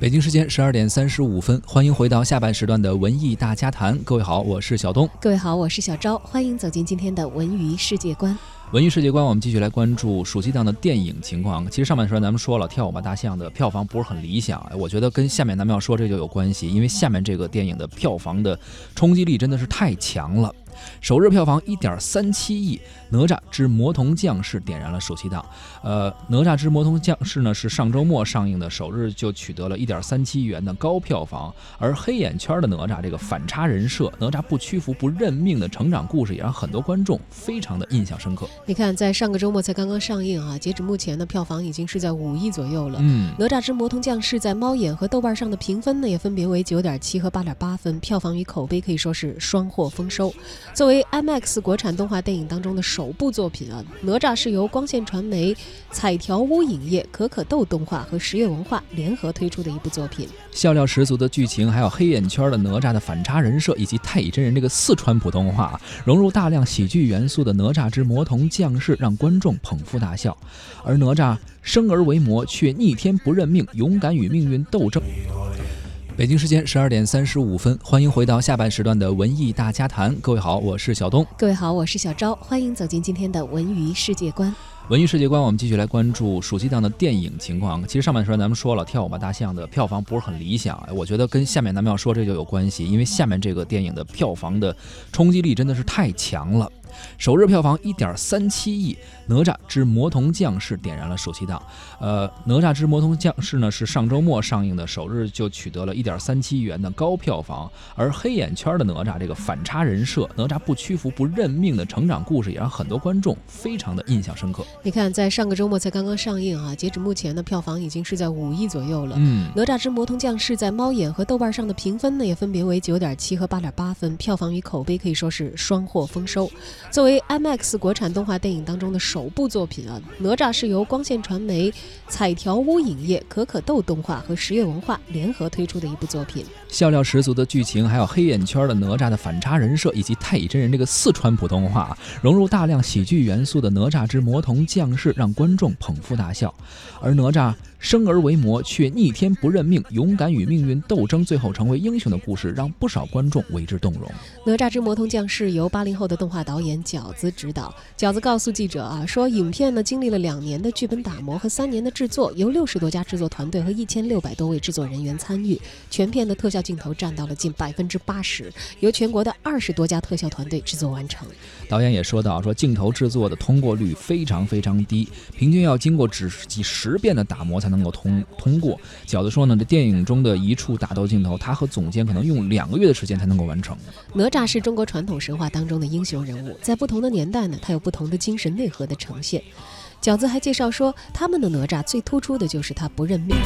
北京时间十二点三十五分，欢迎回到下半时段的文艺大家谈。各位好，我是小东。各位好，我是小昭。欢迎走进今天的文娱世界观。文娱世界观，我们继续来关注暑期档的电影情况。其实上半时段咱们说了，《跳舞吧大象》的票房不是很理想。我觉得跟下面咱们要说这就有关系，因为下面这个电影的票房的冲击力真的是太强了。首日票房一点三七亿，《哪吒之魔童降世》点燃了暑期档。呃，《哪吒之魔童降世》呢是上周末上映的，首日就取得了一点三七亿元的高票房。而黑眼圈的哪吒这个反差人设，哪吒不屈服、不认命的成长故事，也让很多观众非常的印象深刻。你看，在上个周末才刚刚上映啊，截止目前的票房已经是在五亿左右了。嗯，《哪吒之魔童降世》在猫眼和豆瓣上的评分呢，也分别为九点七和八点八分，票房与口碑可以说是双获丰收。作为 IMAX 国产动画电影当中的首部作品啊，哪吒是由光线传媒、彩条屋影业、可可豆动画和十月文化联合推出的一部作品。笑料十足的剧情，还有黑眼圈的哪吒的反差人设，以及太乙真人这个四川普通话，融入大量喜剧元素的《哪吒之魔童降世》，让观众捧腹大笑。而哪吒生而为魔，却逆天不认命，勇敢与命运斗争。北京时间十二点三十五分，欢迎回到下半时段的文艺大家谈。各位好，我是小东。各位好，我是小昭。欢迎走进今天的文娱世界观。文娱世界观，我们继续来关注暑期档的电影情况。其实上半时段咱们说了，《跳舞吧大象》的票房不是很理想。我觉得跟下面咱们要说这就有关系，因为下面这个电影的票房的冲击力真的是太强了。首日票房一点三七亿，《哪吒之魔童降世》点燃了暑期档。呃，《哪吒之魔童降世》呢是上周末上映的，首日就取得了一点三七亿元的高票房。而黑眼圈的哪吒这个反差人设，哪吒不屈服、不认命的成长故事，也让很多观众非常的印象深刻。你看，在上个周末才刚刚上映啊，截止目前的票房已经是在五亿左右了。嗯，《哪吒之魔童降世》在猫眼和豆瓣上的评分呢，也分别为九点七和八点八分，票房与口碑可以说是双获丰收。作为 IMAX 国产动画电影当中的首部作品啊，哪吒是由光线传媒、彩条屋影业、可可豆动画和十月文化联合推出的一部作品。笑料十足的剧情，还有黑眼圈的哪吒的反差人设，以及太乙真人这个四川普通话，融入大量喜剧元素的《哪吒之魔童降世》，让观众捧腹大笑。而哪吒生而为魔，却逆天不认命，勇敢与命运斗争，最后成为英雄的故事，让不少观众为之动容。《哪吒之魔童降世》由八零后的动画导演饺子执导。饺子告诉记者啊，说影片呢经历了两年的剧本打磨和三年的制作，由六十多家制作团队和一千六百多位制作人员参与，全片的特效镜头占到了近百分之八十，由全国的二十多家特效团队制作完成。导演也说到，说镜头制作的通过率非常非常低，平均要经过只几十遍的打磨才。能够通通过，饺子说呢，这电影中的一处打斗镜头，他和总监可能用两个月的时间才能够完成。哪吒是中国传统神话当中的英雄人物，在不同的年代呢，他有不同的精神内核的呈现。饺子还介绍说，他们的哪吒最突出的就是他不认命。